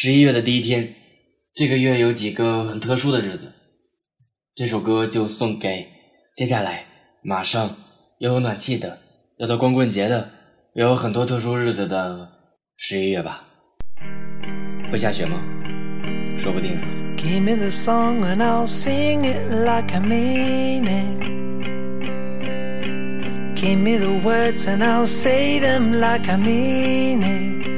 十一月的第一天，这个月有几个很特殊的日子。这首歌就送给接下来马上又有暖气的，要到光棍节的，有很多特殊日子的十一月吧。会下雪吗？说不定。Give me the song and I'll sing it like I mean it. Give me the words and I'll say them like I mean it.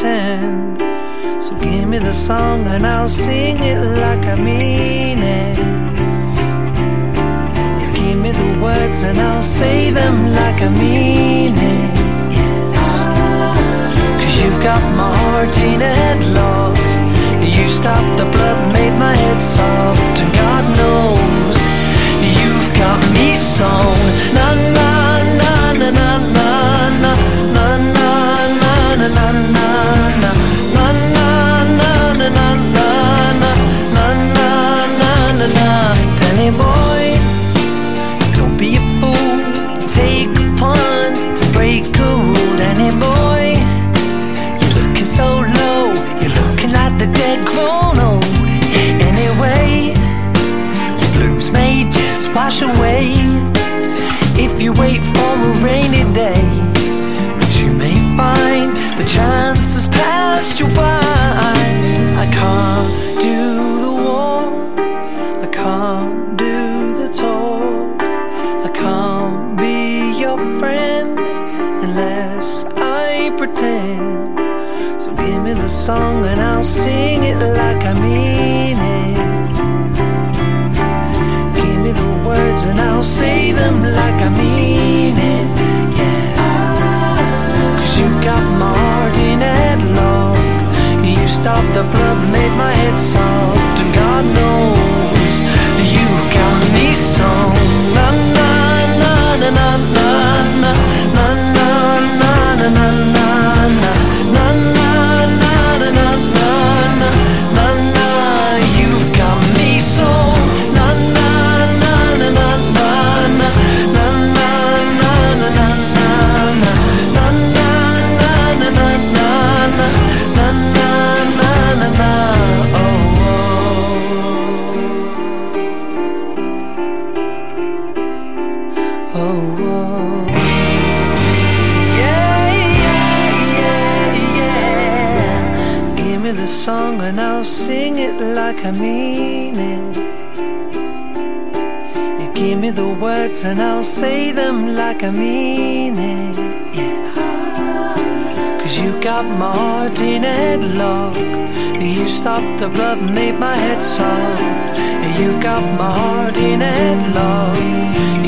pretend. So give me the song and I'll sing it like I mean it. You give me the words and I'll say them like I mean a rainy day. But you may find the chance has passed you by. I can't do the walk. I can't do the talk. I can't be your friend unless I pretend. So give me the song and I'll sing the blood, made my head soft, song and I'll sing it like I mean it you give me the words and I'll say them like I mean it yeah Cause you got my heart in a headlock. You stopped the blood made my head soft. You got my heart in a headlock.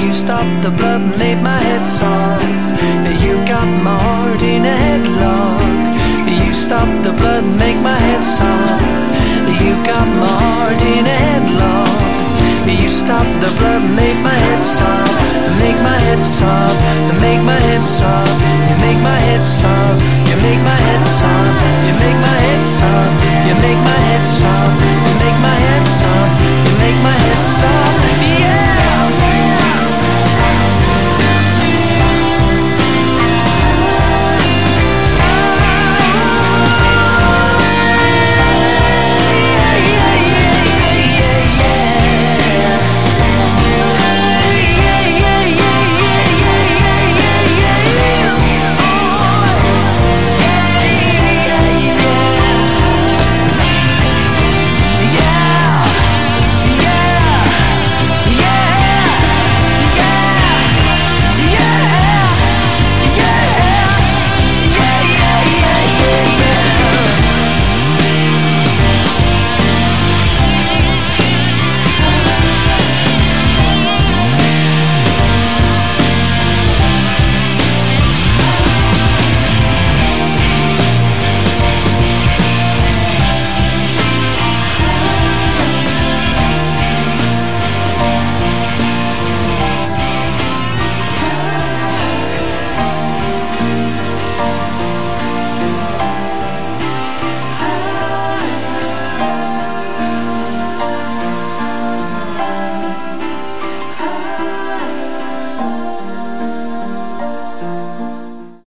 You stopped the blood made my head soft. You got my heart in a headlock. You stopped the blood song. You got Martin headlong. You stop the blood, make my head sob, make my head sob, make my head sob, make my head sob.